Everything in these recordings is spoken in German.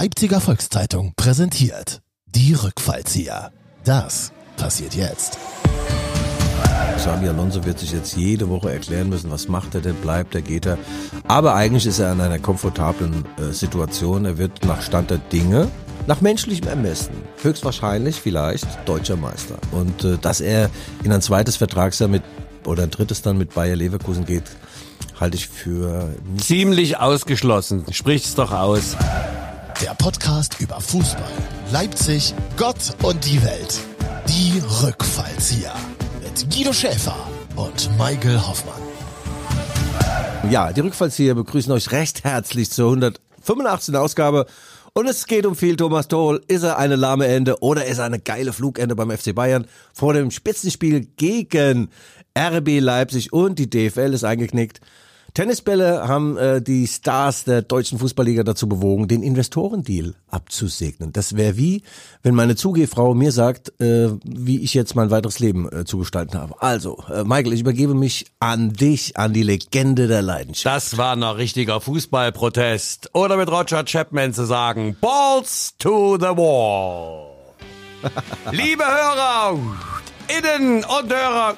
Leipziger Volkszeitung präsentiert die Rückfallzieher. Das passiert jetzt. Xabi Alonso wird sich jetzt jede Woche erklären müssen, was macht er denn, bleibt er, geht er. Aber eigentlich ist er in einer komfortablen äh, Situation. Er wird nach Stand der Dinge, nach menschlichem Ermessen, höchstwahrscheinlich vielleicht deutscher Meister. Und äh, dass er in ein zweites Vertragsjahr mit oder ein drittes dann mit Bayer Leverkusen geht, halte ich für ziemlich ausgeschlossen. Spricht's doch aus. Der Podcast über Fußball, Leipzig, Gott und die Welt. Die Rückfallzieher mit Guido Schäfer und Michael Hoffmann. Ja, die Rückfallzieher begrüßen euch recht herzlich zur 185. Ausgabe. Und es geht um viel Thomas Toll. Ist er eine lahme Ende oder ist er eine geile Flugende beim FC Bayern vor dem Spitzenspiel gegen RB Leipzig und die DFL ist eingeknickt. Tennisbälle haben äh, die Stars der deutschen Fußballliga dazu bewogen, den Investorendeal abzusegnen. Das wäre wie, wenn meine Zugehfrau mir sagt, äh, wie ich jetzt mein weiteres Leben äh, zu gestalten habe. Also, äh, Michael, ich übergebe mich an dich, an die Legende der Leidenschaft. Das war noch richtiger Fußballprotest. Oder mit Roger Chapman zu sagen, Balls to the wall. Liebe Hörer, Innen und Hörer,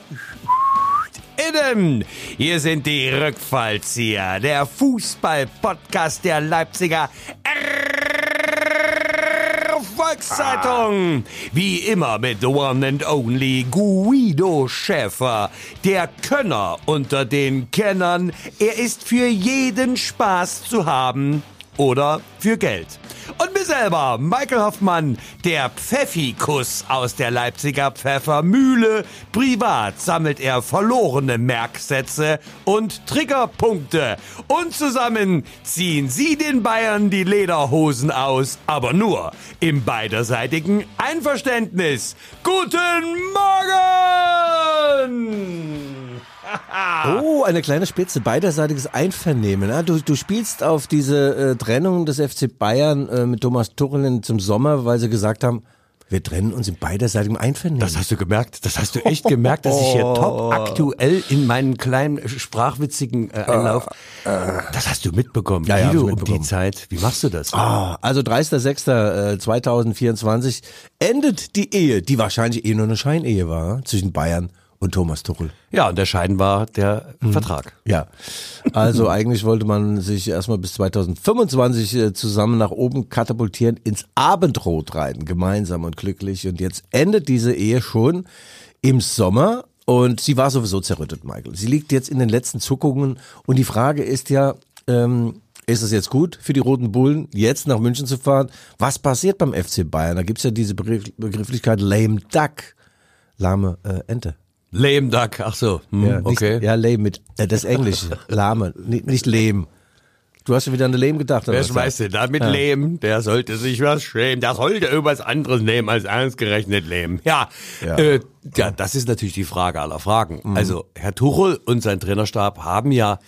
innen. Hier sind die Rückfallzieher, der Fußball-Podcast der Leipziger Volkszeitung. Wie immer mit the one and only Guido Schäfer, der Könner unter den Kennern. Er ist für jeden Spaß zu haben oder für Geld. Und mir selber, Michael Hoffmann, der Pfeffikus aus der Leipziger Pfeffermühle. Privat sammelt er verlorene Merksätze und Triggerpunkte. Und zusammen ziehen sie den Bayern die Lederhosen aus, aber nur im beiderseitigen Einverständnis. Guten Morgen! Oh, eine kleine Spitze, beiderseitiges Einvernehmen. Du, du spielst auf diese äh, Trennung des FC Bayern äh, mit Thomas Tuchel zum Sommer, weil sie gesagt haben, wir trennen uns in beiderseitigem Einvernehmen. Das hast du gemerkt. Das hast du echt gemerkt, dass ich hier top aktuell in meinen kleinen sprachwitzigen äh, Einlauf. Das hast du mitbekommen. Ja, ja, um mitbekommen. die Zeit. Wie machst du das? Ah, also 30.06.2024 endet die Ehe, die wahrscheinlich eh nur eine Scheinehe war, zwischen Bayern und Thomas Tuchel. Ja, und der Scheiden war der Vertrag. Ja, also eigentlich wollte man sich erstmal bis 2025 äh, zusammen nach oben katapultieren, ins Abendrot reiten, gemeinsam und glücklich. Und jetzt endet diese Ehe schon im Sommer und sie war sowieso zerrüttet, Michael. Sie liegt jetzt in den letzten Zuckungen und die Frage ist ja, ähm, ist es jetzt gut für die Roten Bullen, jetzt nach München zu fahren? Was passiert beim FC Bayern? Da gibt's ja diese Begriff Begrifflichkeit Lame Duck, lahme äh, Ente. Lame Duck, ach so. Hm, Ja, nicht, okay. Ja, lame mit, äh, das Englische, lahme, nicht, nicht lehm. Du hast schon wieder an Lehm gedacht. Wer schmeißt denn da mit Lehm? Der sollte sich was schämen. Der sollte irgendwas anderes nehmen als ausgerechnet Lehm. Ja, Ja. Äh, ja, das ist natürlich die Frage aller Fragen. Also Herr Tuchel und sein Trainerstab haben ja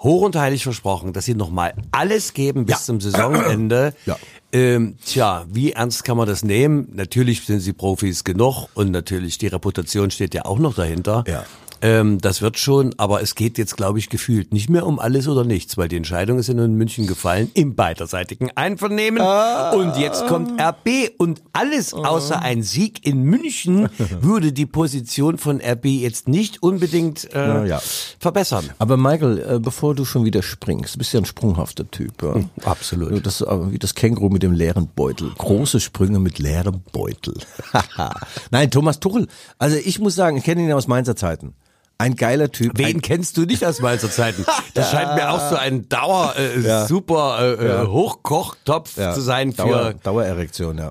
hoch und heilig versprochen, dass sie nochmal alles geben bis Ja. zum Saisonende. Ja. Ähm, tja, wie ernst kann man das nehmen? Natürlich sind sie Profis genug und natürlich die Reputation steht ja auch noch dahinter. Ja. Ähm, das wird schon, aber es geht jetzt, glaube ich, gefühlt nicht mehr um alles oder nichts, weil die Entscheidung ist ja nur in München gefallen, im beiderseitigen Einvernehmen. Und jetzt kommt RB und alles außer ein Sieg in München würde die Position von RB jetzt nicht unbedingt äh, ja. verbessern. Aber Michael, äh, bevor du schon wieder springst, du bist ja ein sprunghafter Typ. Ja. absolut. Du, Das ist aber wie das Känguru mit dem leeren Beutel. Große Sprünge mit leerem Beutel. Nein, Thomas Tuchel. Also ich muss sagen, ich kenne ihn ja aus Mainzer Zeiten. Ein geiler Typ. Wen kennst du nicht aus Mainzer Zeiten? Das scheint mir auch so ein Dauer äh, Ja. super äh, Ja. äh, Hochkochtopf ja, zu sein für Dauer, Dauererektion, ja.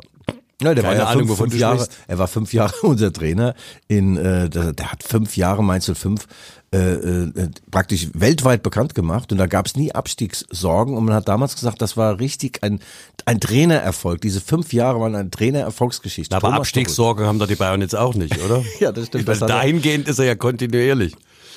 Ja, der Keine war ja Ahnung, fünf, fünf Jahre, er war fünf Jahre unser Trainer in, äh, der, der hat fünf Jahre Mainz 05 äh, äh, praktisch weltweit bekannt gemacht und da gab es nie Abstiegssorgen und man hat damals gesagt, das war richtig ein, ein Trainererfolg. Diese fünf Jahre waren eine Trainererfolgsgeschichte. Aber Thomas Abstiegssorgen haben da die Bayern jetzt auch nicht, oder? Ja, das stimmt. Das er- dahingehend ist er ja kontinuierlich.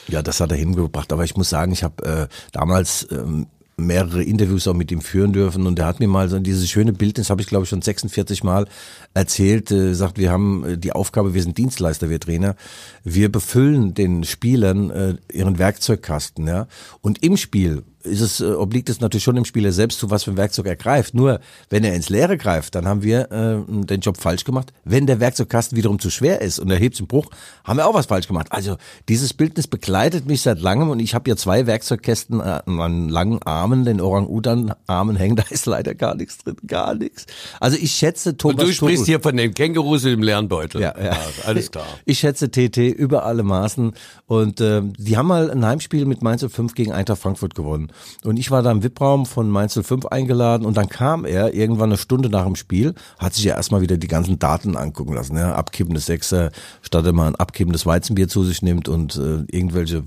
Ja, das hat er hingebracht. Aber ich muss sagen, ich habe äh, damals ähm, mehrere Interviews auch mit ihm führen dürfen und er hat mir mal so dieses schöne Bild, das habe ich glaube ich schon 46 Mal erzählt, äh, sagt, wir haben äh, die Aufgabe, wir sind Dienstleister, wir Trainer, wir befüllen den Spielern äh, ihren Werkzeugkasten, ja, und im Spiel ist es, äh, obliegt es natürlich schon dem Spieler selbst, zu was für ein Werkzeug er greift. Nur, wenn er ins Leere greift, dann haben wir äh, den Job falsch gemacht. Wenn der Werkzeugkasten wiederum zu schwer ist und er hebt zum Bruch, haben wir auch was falsch gemacht. Also dieses Bildnis begleitet mich seit langem und ich habe ja zwei Werkzeugkästen äh, an langen Armen, den Orang-Utan-Armen hängen, da ist leider gar nichts drin, gar nichts. Also ich schätze Thomas Und du sprichst Tuchel- hier von den Kängurus im Lernbeutel. ja, ja. alles klar. Ich schätze TT über alle Maßen. Und ähm, die haben mal ein Heimspiel mit Mainz 05 gegen Eintracht Frankfurt gewonnen. Und ich war da im VIP-Raum von Mainz 05 eingeladen und dann kam er irgendwann eine Stunde nach dem Spiel, hat sich ja erstmal wieder die ganzen Daten angucken lassen. Ja? Abkippendes Sechser, statt er mal ein abkippendes Weizenbier zu sich nimmt und äh, irgendwelche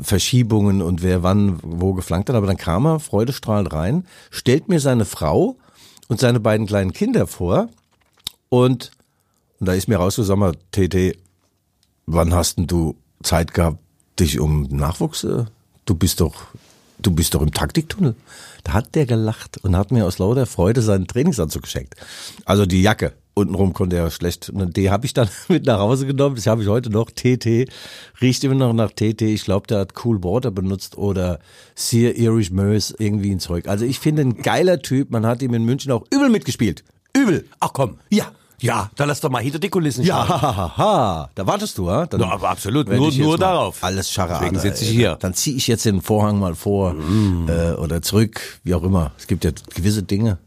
Verschiebungen und wer wann wo geflankt hat. Aber dann kam er freudestrahlend rein, stellt mir seine Frau und seine beiden kleinen Kinder vor und und da ist mir rausgekommen, TT, wann hast denn du Zeit gehabt, dich um Nachwuchs? Äh, du bist doch, du bist doch im Taktiktunnel. Da hat der gelacht und hat mir aus lauter Freude seinen Trainingsanzug geschenkt. Also die Jacke. Untenrum konnte er schlecht. Und die habe ich dann mit nach Hause genommen. Das habe ich heute noch. TT. Riecht immer noch nach TT. Ich glaube, der hat Cool Water benutzt oder Sear Irish Moose, irgendwie ein Zeug. Also ich finde ein geiler Typ. Man hat ihm in München auch übel mitgespielt. Übel. Ach komm. Ja. Ja, dann lass doch mal hinter die Kulissen Ja, schauen. ha, ha, ha. da wartest du, ha? Dann Ja, aber absolut. Nur- nur darauf. Alles Scharade. Deswegen sitze ich hier. Dann ziehe ich jetzt den Vorhang mal vor äh, oder zurück, wie auch immer. Es gibt ja gewisse Dinge,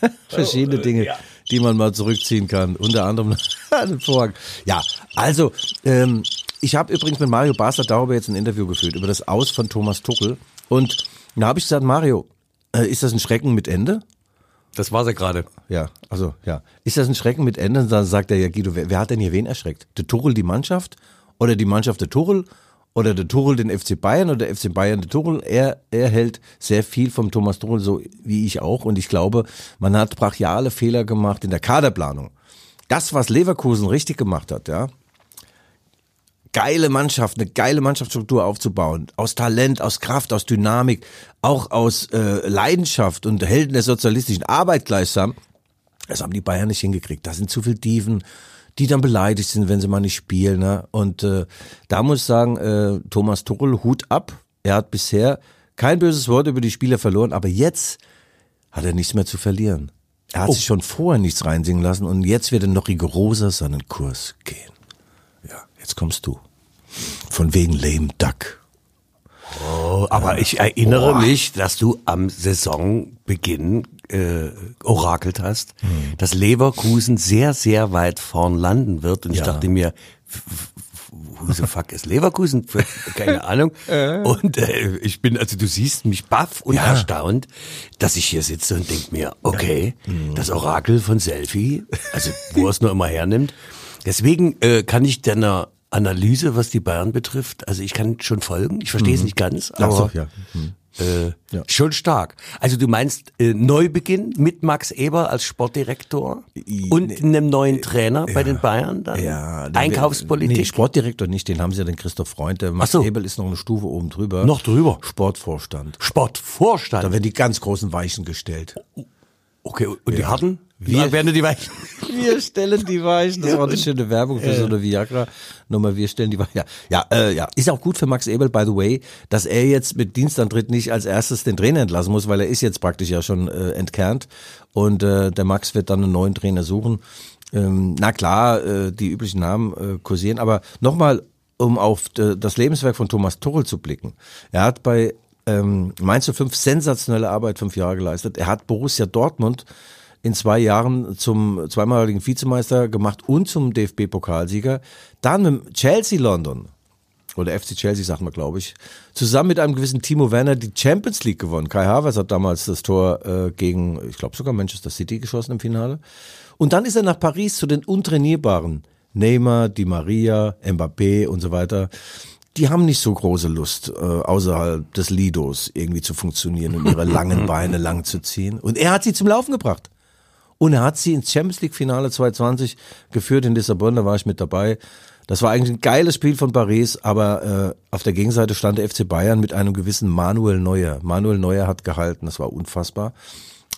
verschiedene Dinge, die man mal zurückziehen kann. Unter anderem den Vorhang. Ja, also ähm, ich habe übrigens mit Mario Basler darüber jetzt ein Interview geführt über das Aus von Thomas Tuchel und da habe ich gesagt, Mario, äh, ist das ein Schrecken mit Ende? Das war's ja gerade. Ja, also ja. Ist das ein Schrecken mit Ende? Dann sagt er ja, Guido, wer, wer hat denn hier wen erschreckt? Der Tuchel die Mannschaft oder die Mannschaft der Tuchel oder der Tuchel den FC Bayern oder der FC Bayern der Tuchel? Er, er hält sehr viel vom Thomas Tuchel, so wie ich auch. Und ich glaube, man hat brachiale Fehler gemacht in der Kaderplanung. Das, was Leverkusen richtig gemacht hat, ja, geile Mannschaft, eine geile Mannschaftsstruktur aufzubauen. Aus Talent, aus Kraft, aus Dynamik, auch aus äh, Leidenschaft und Helden der sozialistischen Arbeit gleichsam. Das haben die Bayern nicht hingekriegt. Da sind zu viele Dieven, die dann beleidigt sind, wenn sie mal nicht spielen. Ne? Und äh, da muss ich sagen, äh, Thomas Tuchel, Hut ab. Er hat bisher kein böses Wort über die Spieler verloren, aber jetzt hat er nichts mehr zu verlieren. Er hat sich schon vorher nichts reinsingen lassen und jetzt wird er noch rigoroser seinen Kurs gehen. Ja, jetzt kommst du. Von wegen lame duck. Oh, aber ich erinnere mich, dass du am Saisonbeginn äh, orakelt hast, Hm. dass Leverkusen sehr, sehr weit vorn landen wird. Und ich Ja. dachte mir, who the fuck ist Leverkusen? Keine Ahnung. Und äh, ich bin, also du siehst mich baff und Ja. erstaunt, dass ich hier sitze und denk mir, okay, Hm. das Orakel von Selfie, also wo er es nur immer hernimmt. Deswegen äh, kann ich deiner Analyse, was die Bayern betrifft, also ich kann schon folgen. Ich verstehe es nicht ganz, Mhm. Ach so, aber ja. Hm. äh, Ja. schon stark. Also du meinst äh, Neubeginn mit Max Eber als Sportdirektor I- und nee. einem neuen Trainer bei den Bayern dann? Ja, Einkaufspolitik? Nee, Sportdirektor nicht, den haben sie ja den Christoph Freund. Der Max so. Ebel ist noch eine Stufe oben drüber. Noch drüber? Sportvorstand. Sportvorstand. Da werden die ganz großen Weichen gestellt. Okay, und die harten? Wir- werden die Weichen. Wir stellen die Weichen. Das war eine schöne Werbung für so eine Viagra-Nummer. Wir stellen die Weichen. Ja, ja, äh, ja. Ist auch gut für Max Ebel, by the way, dass er jetzt mit Dienstantritt nicht als erstes den Trainer entlassen muss, weil er ist jetzt praktisch ja schon äh, entkernt. Und äh, der Max wird dann einen neuen Trainer suchen. Ähm, na klar, äh, die üblichen Namen äh, kursieren. Aber nochmal, um auf äh, das Lebenswerk von Thomas Tuchel zu blicken. Er hat bei ähm, Mainz 05 sensationelle Arbeit fünf Jahre geleistet. Er hat Borussia Dortmund in zwei Jahren zum zweimaligen Vizemeister gemacht und zum DFB-Pokalsieger. Dann mit Chelsea London, oder FC Chelsea sagt man, glaube ich, zusammen mit einem gewissen Timo Werner die Champions League gewonnen. Kai Havertz hat damals das Tor äh, gegen, ich glaube sogar Manchester City geschossen im Finale. Und dann ist er nach Paris zu den untrainierbaren Neymar, Di Maria, Mbappé und so weiter. Die haben nicht so große Lust, äh, außerhalb des Lidos irgendwie zu funktionieren und ihre langen Beine lang zu ziehen. Und er hat sie zum Laufen gebracht. Und er hat sie ins Champions League Finale 2020 geführt in Lissabon, da war ich mit dabei. Das war eigentlich ein geiles Spiel von Paris, aber äh, auf der Gegenseite stand der FC Bayern mit einem gewissen Manuel Neuer. Manuel Neuer hat gehalten, das war unfassbar.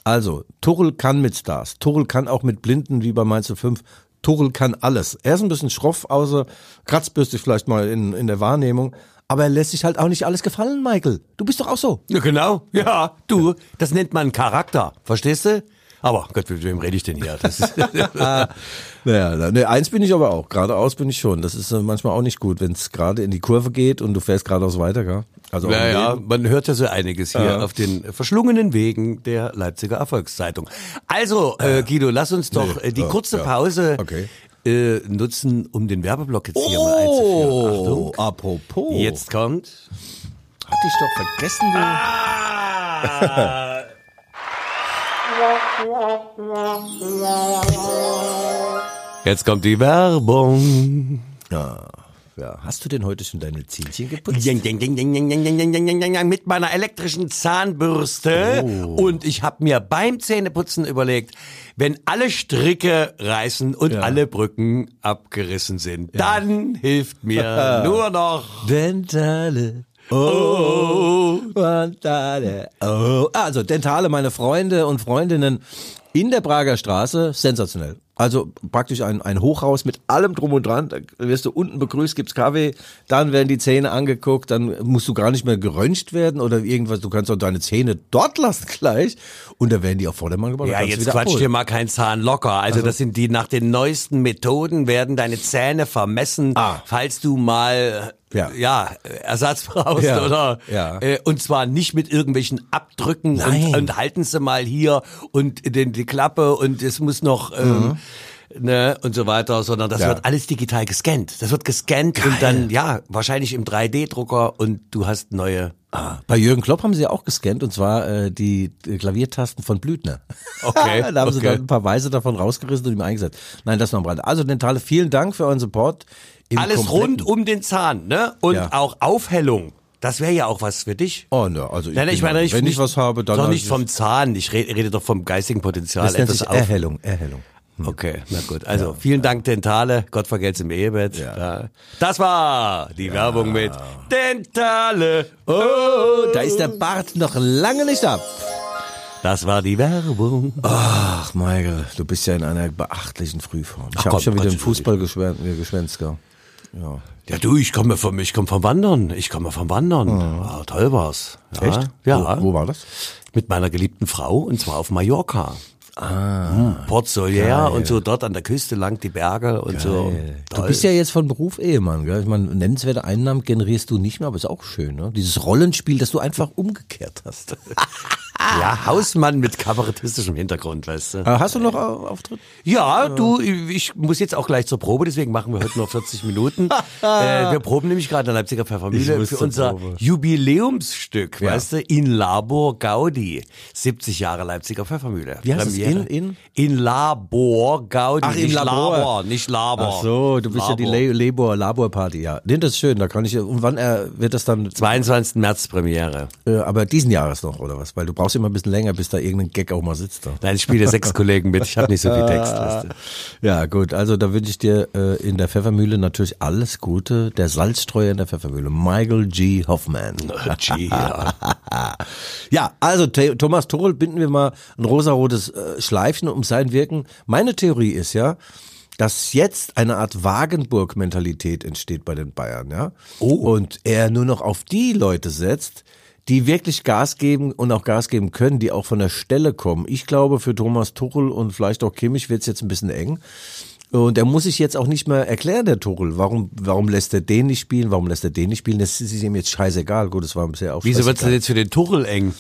Also, Tuchel kann mit Stars, Tuchel kann auch mit Blinden wie bei Mainz 05. Tuchel kann alles. Er ist ein bisschen schroff, außer kratzbürstig vielleicht mal in, in der Wahrnehmung, Aber er lässt sich halt auch nicht alles gefallen, Michael. Du bist doch auch so. Ja, genau. Ja, du, das nennt man Charakter. Verstehst du? Aber Gott, mit wem rede ich denn hier? Das ist, Naja, ne, eins bin ich aber auch. Geradeaus bin ich schon. Das ist äh, manchmal auch nicht gut, wenn es gerade in die Kurve geht und du fährst geradeaus weiter, gell? Also naja, man hört ja so einiges hier auf den verschlungenen Wegen der Leipziger Erfolgszeitung. Also, äh, Guido, lass uns doch Nee, äh, die ja, kurze ja. Pause Okay. äh, nutzen, um den Werbeblock jetzt hier mal einzuführen. Oh, Achtung. apropos. Jetzt kommt. hatte ich doch vergessen, du. Jetzt kommt die Werbung. Ja. Ja. Hast du denn heute schon deine Zähnchen geputzt? Mit meiner elektrischen Zahnbürste. Oh. Und ich habe mir beim Zähneputzen überlegt, wenn alle Stricke reißen und ja. alle Brücken abgerissen sind, ja. dann hilft mir nur noch Dentale Oh. Oh. Also, Dentale, meine Freunde und Freundinnen in der Prager Straße, sensationell. Also praktisch ein, ein Hochhaus mit allem drum und dran. Da wirst du unten begrüßt, gibt's Kaffee, dann werden die Zähne angeguckt, dann musst du gar nicht mehr geröntgt werden oder irgendwas. Du kannst auch deine Zähne dort lassen gleich und da werden die auf Vordermann gebracht. Ja, jetzt quatsch abholen. dir mal kein Zahn locker. Also, das sind die nach den neuesten Methoden werden deine Zähne vermessen, Ah. falls du mal Ja. ja, Ersatz brauchst Ja. oder Ja. äh, und zwar nicht mit irgendwelchen Abdrücken Nein. und, und halten sie mal hier und den, die Klappe und es muss noch ähm, ne und so weiter, sondern das Mhm. Ja. wird alles digital gescannt. Das wird gescannt und dann ja wahrscheinlich im 3D-Drucker und du hast neue. Ah, bei Jürgen Klopp haben sie auch gescannt und zwar äh, die Klaviertasten von Blüthner. Okay, da haben sie okay. dann ein paar Weise davon rausgerissen und ihm eingesetzt. Nein, das noch am Rande. Also Dentale, vielen Dank für euren Support. Alles kompletten- rund um den Zahn, ne? Und Ja. auch Aufhellung. Das wäre ja auch was für dich. Oh, ne, also ich, Nein, ich meine, ich wenn ich was habe, dann doch nicht ich- vom Zahn. Ich rede, rede doch vom geistigen Potenzial. Das nennt etwas sich auf. Erhellung, Erhellung. Okay, na gut. Also vielen Dank Dentale. Gott vergelt's im Ehebett. Ja. Das war die Werbung mit Dentale. Oh, da ist der Bart noch lange nicht ab. Das war die Werbung. Ach, Michael, du bist ja in einer beachtlichen Frühform. Ich habe schon wieder im Fußball geschwärmt, äh, geschwänzt, gell? Ja. Ja, du, ich komme vom, ich komme vom Wandern. Ich komme vom Wandern. Ah, toll war's. Ja, Echt? Ja. Wo, wo war das? Mit meiner geliebten Frau und zwar auf Mallorca. Ah. Port Solier und so dort an der Küste lang die Berge und so. Du Toll. bist ja jetzt von Beruf Ehemann, gell? Ich meine, nennenswerte Einnahmen generierst du nicht mehr, aber ist auch schön, ne? Dieses Rollenspiel, das du einfach umgekehrt hast. ja, Hausmann mit kabarettistischem Hintergrund, weißt du. Äh, Hast du noch Au- Auftritt? Ja, du, ich muss jetzt auch gleich zur Probe, deswegen machen wir heute nur 40 Minuten. äh, wir proben nämlich gerade in der Leipziger Pfeffermühle für unser Probe. Jubiläumsstück, Ja. weißt du, in Labor Gaudi. 70 Jahre Leipziger Pfeffermühle. Wie heißt es? Premiere. In- in? In Labor Gaudi. Ach, nicht Labor. Labor, nicht Labor. Ach so, du bist ja die Labor. Labor, Labor Party, ja. Nee, das ist schön, da kann ich, und wann äh, wird das dann, 22. März Premiere. äh, aber diesen Jahres noch, oder was? Weil du brauchst immer ein bisschen länger, bis da irgendein Gag auch mal sitzt. Da. Nein, ich spiele sechs Kollegen mit, ich habe nicht so viel Text. Weißt du. Ja, gut, also da wünsche ich dir äh, in der Pfeffermühle natürlich alles Gute. Der Salzstreuer in der Pfeffermühle, Michael G. Hoffman. Gee, ja. Ja, also Thomas Tuchel binden wir mal ein rosarotes äh, Schleifchen um sein Wirken. Meine Theorie ist ja, dass jetzt eine Art Wagenburg-Mentalität entsteht bei den Bayern, ja. Oh. Und er nur noch auf die Leute setzt, die wirklich Gas geben und auch Gas geben können, die auch von der Stelle kommen. Ich glaube, für Thomas Tuchel und vielleicht auch Kimmich wird es jetzt ein bisschen eng. Und er muss sich jetzt auch nicht mehr erklären, der Tuchel. Warum, warum lässt er den nicht spielen? Warum lässt er den nicht spielen? Das ist ihm jetzt scheißegal. Gut, das war bisher auch Wieso wird's scheißegal. denn jetzt für den Tuchel eng?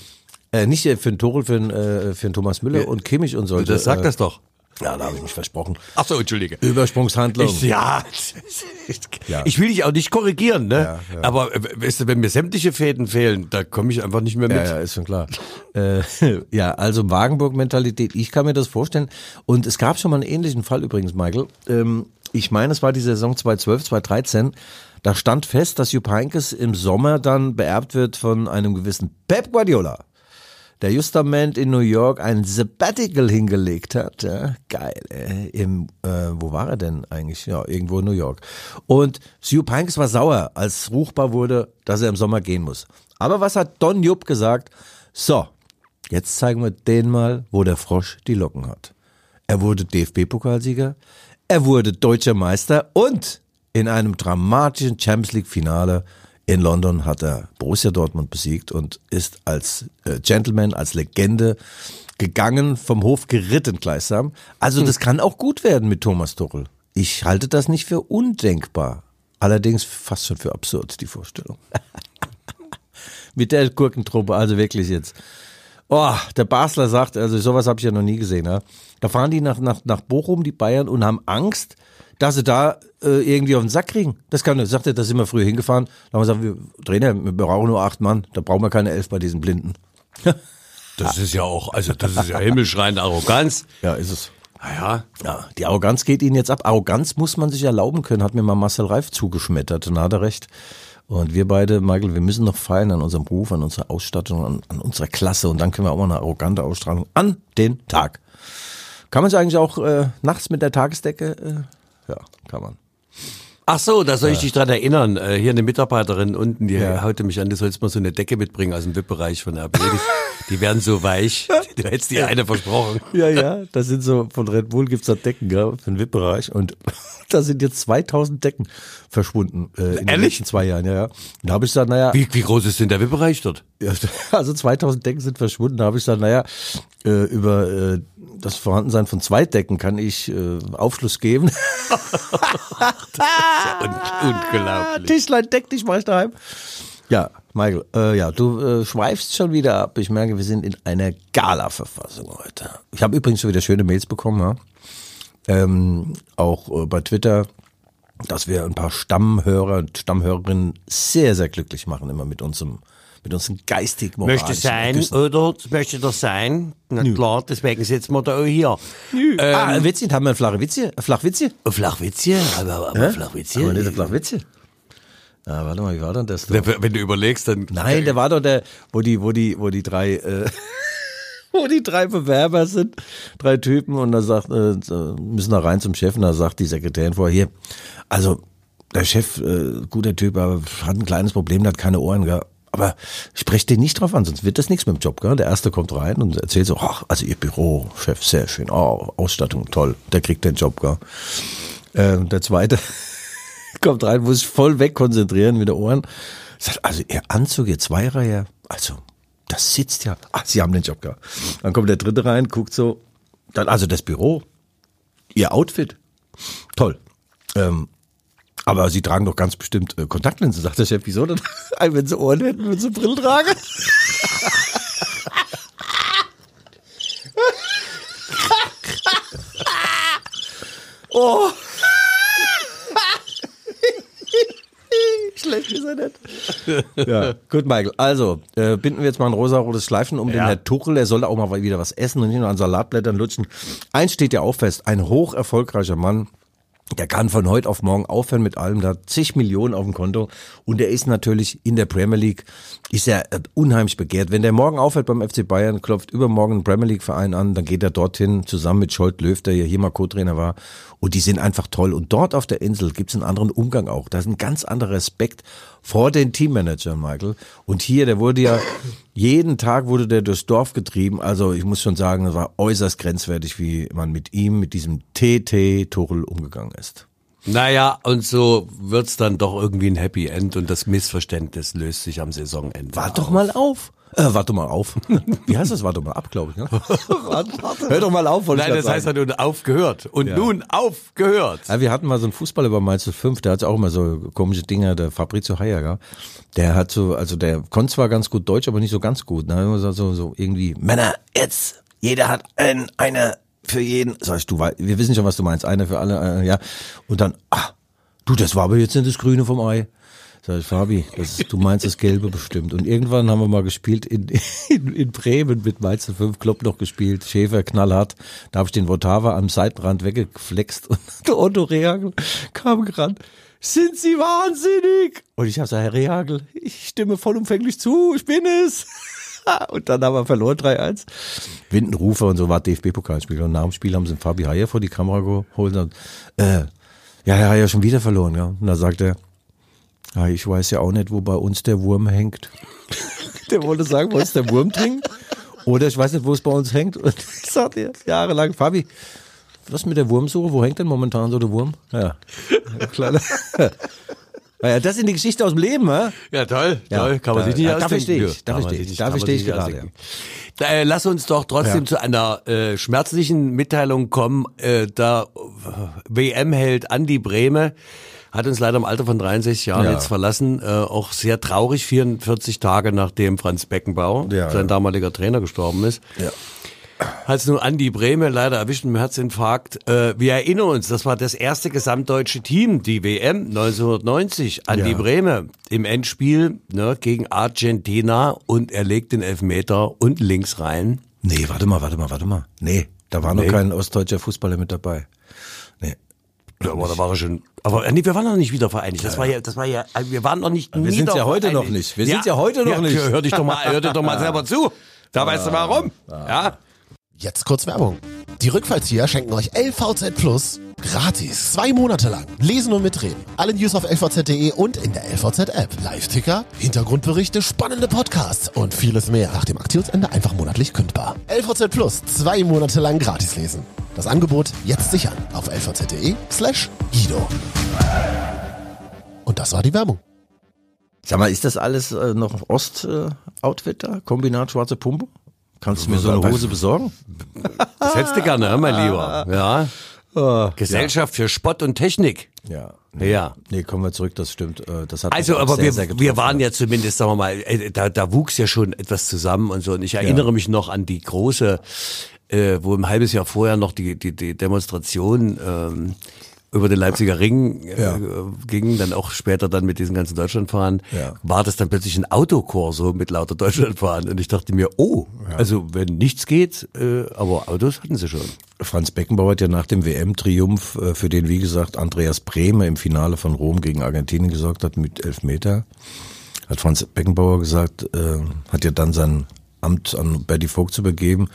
Äh, nicht für den Tuchel, für den, äh, für den Thomas Müller und Kimmich und so. Das sagt äh, das doch. Ja, da habe ich mich versprochen. Ach so, entschuldige. Übersprungshandlung. Ich, ja, Ja. ich will dich auch nicht korrigieren, ne? Ja, ja. Aber äh, weißt du, wenn mir sämtliche Fäden fehlen, da komme ich einfach nicht mehr mit. Ja, ja, ist schon klar. äh, ja, also Wagenburg-Mentalität, ich kann mir das vorstellen. Und es gab schon mal einen ähnlichen Fall übrigens, Michael. Ähm, ich meine, es war die Saison 2012, 2013. Da stand fest, dass Jupp Heynckes im Sommer dann beerbt wird von einem gewissen Pep Guardiola. Der justament in New York ein Sabbatical hingelegt hat. Ja, geil, ey. Im, äh, wo war er denn eigentlich? Ja, irgendwo in New York. Und Jupp Heynckes war sauer, als ruchbar wurde, dass er im Sommer gehen muss. Aber was hat Don Jupp gesagt? So, jetzt zeigen wir denen mal, wo der Frosch die Locken hat. Er wurde DFB-Pokalsieger, er wurde deutscher Meister und in einem dramatischen Champions League-Finale In London hat er Borussia Dortmund besiegt und ist als äh, Gentleman, als Legende gegangen, vom Hof geritten gleichsam. Also das kann auch gut werden mit Thomas Tuchel. Ich halte das nicht für undenkbar. Allerdings fast schon für absurd, die Vorstellung. mit der Gurkentruppe, also wirklich jetzt. Oh, der Basler sagt, also sowas habe ich ja noch nie gesehen. Ja. Da fahren die nach, nach, nach Bochum, die Bayern, und haben Angst, dass sie da äh, irgendwie auf den Sack kriegen. Das kann, sagt er, da sind wir früher hingefahren. Da haben wir gesagt, wir, Trainer, wir brauchen nur acht Mann, da brauchen wir keine elf bei diesen Blinden. Das ist ja auch, also das ist ja himmelschreiende Arroganz. Ja, ist es. Naja. Ja, die Arroganz geht ihnen jetzt ab. Arroganz muss man sich erlauben können, hat mir mal Marcel Reif zugeschmettert und hat er recht. Und wir beide, Michael, wir müssen noch feilen an unserem Beruf, an unserer Ausstattung, an, an unserer Klasse und dann können wir auch mal eine arrogante Ausstrahlung an den Tag. Kann man sich eigentlich auch äh, nachts mit der Tagesdecke? Äh, ja, kann man. Ach so, da soll ich dich dran erinnern. Äh, hier eine Mitarbeiterin unten, die haute mich an, du sollst mal so eine Decke mitbringen aus dem VIP-Bereich von RB. Die, die werden so weich. Du hättest dir eine versprochen. Ja, ja, das sind so, von Red Bull gibt's da Decken, ja, für den VIP-Bereich und da sind jetzt 2000 Decken verschwunden äh, in den Ehrlich? letzten zwei Jahren, ja, ja. Da habe ich gesagt, naja, Wie, wie groß ist denn der VIP-Bereich dort? ja, also 2000 Decken sind verschwunden, da habe ich gesagt, naja, äh, über äh, das Vorhandensein von zwei Decken kann ich äh, Aufschluss geben. Un unglaublich. Tischlein, deck dich mal daheim. Ja, Michael, äh, ja, du äh, schweifst schon wieder ab. Ich merke, wir sind in einer Gala-Verfassung heute. Ich habe übrigens schon wieder schöne Mails bekommen, ja. ähm, auch äh, bei Twitter, dass wir ein paar Stammhörer und Stammhörerinnen sehr, sehr glücklich machen, immer mit unserem, mit unseren geistig Möchte sein, Ergüssen. oder? Möchte das sein? Na klar, deswegen sitzen wir da auch hier. ah, Witzchen, haben wir ein flache Witze? Ein Flachwitze? Flachwitze, aber, aber Flachwitze. Aber nicht ein Flachwitze. Ah, warte mal, wie war denn das? Wenn wenn du überlegst, dann. Nein, der war doch der, wo die, wo die, wo die drei, äh, wo die drei Bewerber sind, drei Typen und da sagt, äh, müssen da rein zum Chef und da sagt die Sekretärin vorher, hier, also der Chef, äh, guter Typ, aber hat ein kleines Problem, der hat keine Ohren, gell? Aber sprecht den nicht drauf an, sonst wird das nichts mit dem Job, gell? Der erste kommt rein und erzählt so, ach, also ihr Büro, Chef, sehr schön, oh, Ausstattung, toll, der kriegt den Job, gell? Äh, der zweite kommt rein, muss sich voll wegkonzentrieren mit den Ohren. Sagt, also ihr Anzug, ihr Zweireihe, also das sitzt ja. Ach, sie haben den Job gehabt. Dann kommt der dritte rein, guckt so, dann also das Büro, ihr Outfit, toll. Ähm, aber sie tragen doch ganz bestimmt äh, Kontaktlinsen, sagt der Chef. Wieso denn? Wenn sie Ohren hätten, wenn sie Brille tragen. oh. Schlecht ist er nicht. Ja, gut, Michael. Also, äh, binden wir jetzt mal ein rosa-rotes Schleifen um den Herr Tuchel. Er soll auch mal wieder was essen und nicht nur an Salatblättern lutschen. Eins steht ja auch fest. Ein hoch erfolgreicher Mann. Der kann von heute auf morgen aufhören mit allem, hat zig Millionen auf dem Konto. Und er ist natürlich in der Premier League, ist er äh, unheimlich begehrt. Wenn der morgen aufhört beim FC Bayern, klopft übermorgen einen Premier League Verein an, dann geht er dorthin zusammen mit Scholt Löw, der ja hier mal Co-Trainer war und die sind einfach toll. Und dort auf der Insel gibt's einen anderen Umgang auch. Da ist ein ganz anderer Respekt vor den Teammanagern, Michael. Und hier, der wurde ja, jeden Tag wurde der durchs Dorf getrieben. Also ich muss schon sagen, es war äußerst grenzwertig, wie man mit ihm, mit diesem TT Tuchel umgegangen ist. Naja, und so wird's dann doch irgendwie ein Happy End und das Missverständnis löst sich am Saisonende. Wart doch mal auf. Äh, warte mal auf. Wie heißt das? Warte mal ab, glaube ich. Ne? Hör doch mal auf, Nein, das grad heißt sagen. ja nun aufgehört. Und nun aufgehört. Ja, wir hatten mal so einen Fußballer bei Mainz 05, der hat auch immer so komische Dinger, der Fabrizio gell? Der hat so, also der konnte zwar ganz gut Deutsch, aber nicht so ganz gut. Ne? So, so, so irgendwie, Männer, jetzt, jeder hat ein, eine für jeden. Sag ich, du, wei- wir wissen schon, was du meinst, eine für alle, äh, ja. Und dann, ah, du, das war aber jetzt nicht das Grüne vom Ei. Sag ich, Fabi, das ist, du meinst das Gelbe bestimmt. Und irgendwann haben wir mal gespielt in, in, in Bremen mit Mainz 05, Klopp noch gespielt, Schäfer knallhart. Da habe ich den Votava am Seitenrand weggeflext und der Otto Rehagel kam gerannt. Sind Sie wahnsinnig? Und ich habe gesagt, Herr Rehagel, ich stimme vollumfänglich zu, ich bin es. Und dann haben wir verloren 3-1. Windenrufer und so war DFB-Pokalspiel. Und nach dem Spiel haben sie Fabi Haier vor die Kamera geholt und äh, ja, Herr Haier schon wieder verloren. Ja. Und da sagt er, ja, ich weiß ja auch nicht, wo bei uns der Wurm hängt. Der wollte sagen, wo ist der Wurm drin? Oder ich weiß nicht, wo es bei uns hängt. Und ich sagte er jahrelang, Fabi, was mit der Wurmsuche? Wo hängt denn momentan so der Wurm? Ja, ja klar. Ja, das ist die Geschichte aus dem Leben, hä? Ja, toll, Ja, toll. Kann man da- sich nicht da ausdenken. verstehe ich, da verstehe sich ich, da verstehe sich ich gerade, ausdenken. Äh, lass uns doch trotzdem Ja. zu einer äh, schmerzlichen Mitteilung kommen. Äh, da WM-Held Andi Brehme hat uns leider im Alter von 63 Jahren Ja. jetzt verlassen. Äh, auch sehr traurig, 44 Tage nachdem Franz Beckenbauer, Ja, sein damaliger Trainer, gestorben ist. Ja. Hat es nun Andi Brehme leider erwischt mit Herzinfarkt. Äh, wir erinnern uns, das war das erste gesamtdeutsche Team, die WM 1990. Andi Ja. Brehme im Endspiel ne, gegen Argentina und er legt den Elfmeter und links rein. Nee, warte mal, warte mal, warte mal. Nee, da war Nee. noch kein ostdeutscher Fußballer mit dabei. Nee. Ja, aber da war er schon. Aber nee, wir waren noch nicht wieder vereinigt. Das war ja, das war ja, äh, wir waren noch nicht. Wir sind's ja heute vereinigt. noch nicht. Wir sind's ja heute noch nicht. Hör dich doch mal, hör dich doch mal selber zu. Da weißt du warum. Ja. Jetzt kurz Werbung. Die Rückfallzieher schenken euch LVZ Plus gratis. Zwei Monate lang. Lesen und mitreden. Alle News auf lvz.de und in der LVZ-App. Live-Ticker, Hintergrundberichte, spannende Podcasts und vieles mehr. Nach dem Aktionsende einfach monatlich kündbar. LVZ Plus. Zwei Monate lang gratis lesen. Das Angebot jetzt sichern auf lvz.de slash Guido. Und das war die Werbung. Sag mal, ist das alles äh, noch Ost-Outfit da? Kombinat schwarze Pumpe? Kannst du mir so eine Hose besorgen? Das hättest du gerne, mein Lieber. Ja. Gesellschaft für Spott und Technik. Ja. Ja. Nee, kommen wir zurück, das stimmt. Äh, Das hat Also, aber sehr, wir, sehr wir waren ja zumindest, sagen wir mal, äh, da, da wuchs ja schon etwas zusammen und so. Und ich erinnere mich noch an die große, äh, wo ein halbes Jahr vorher noch die, die, die Demonstration ähm, über den Leipziger Ring äh, Ja. ging, dann auch später dann mit diesen ganzen Deutschlandfahren, Ja. war das dann plötzlich ein Autokorso mit lauter Deutschlandfahren. Und ich dachte mir, oh, also wenn nichts geht, äh, aber Autos hatten sie schon. Franz Beckenbauer hat ja nach dem WM-Triumph, äh, für den, wie gesagt, Andreas Brehme im Finale von Rom gegen Argentinien gesorgt hat mit Elfmeter, hat Franz Beckenbauer gesagt, äh, hat ja dann sein Amt an Betty Vogt zu begeben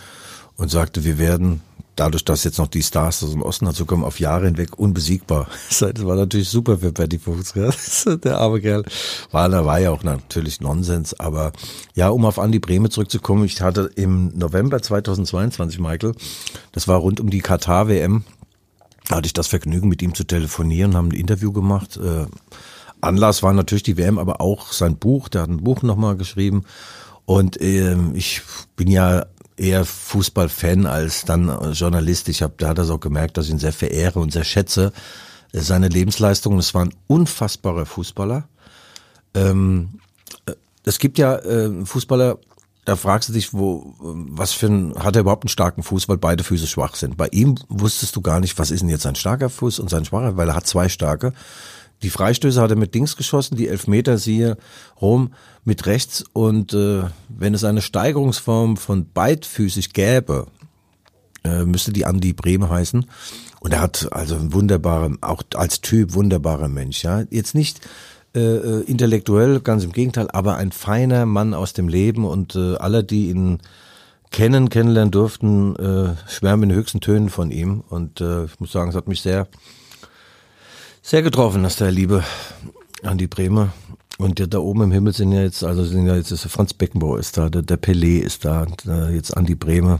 und sagte, wir werden, dadurch, dass jetzt noch die Stars aus dem Osten dazu kommen, auf Jahre hinweg unbesiegbar. Das war natürlich super für Vogt, gell? der arme Kerl. War, da war ja auch natürlich Nonsens, aber ja, um auf Andi Brehme zurückzukommen, ich hatte im November 2022, Michael, das war rund um die Katar-WM, hatte ich das Vergnügen, mit ihm zu telefonieren, haben ein Interview gemacht. Äh, Anlass war natürlich die WM, aber auch sein Buch. Der hat ein Buch nochmal geschrieben. Und ähm, ich bin ja eher Fußballfan als dann äh, Journalist. Ich habe, da hat er auch gemerkt, dass ich ihn sehr verehre und sehr schätze. Äh, Seine Lebensleistung. Es war ein unfassbarer Fußballer. Ähm, äh, es gibt ja äh, Fußballer, da fragst du dich, wo, was für ein, hat er überhaupt einen starken Fuß, weil beide Füße schwach sind. Bei ihm wusstest du gar nicht, was ist denn jetzt ein starker Fuß und sein schwacher, weil er hat zwei starke. Die Freistöße hat er mit Dings geschossen, die Elfmeter siehe Rom mit rechts und äh, wenn es eine Steigerungsform von beidfüßig gäbe, äh, müsste die Andi Brehme heißen. Und er hat also ein wunderbarer, auch als Typ wunderbarer Mensch, ja. Jetzt nicht äh, äh, intellektuell, ganz im Gegenteil, aber ein feiner Mann aus dem Leben und äh, alle, die ihn kennen, kennenlernen durften, äh, schwärmen in höchsten Tönen von ihm. Und äh, ich muss sagen, es hat mich sehr, sehr getroffen, dass der liebe Andi Bremer und da oben im Himmel sind ja jetzt, also sind ja jetzt ist Franz Beckenbauer ist da, der, der Pelé ist da, jetzt Andi Bremer.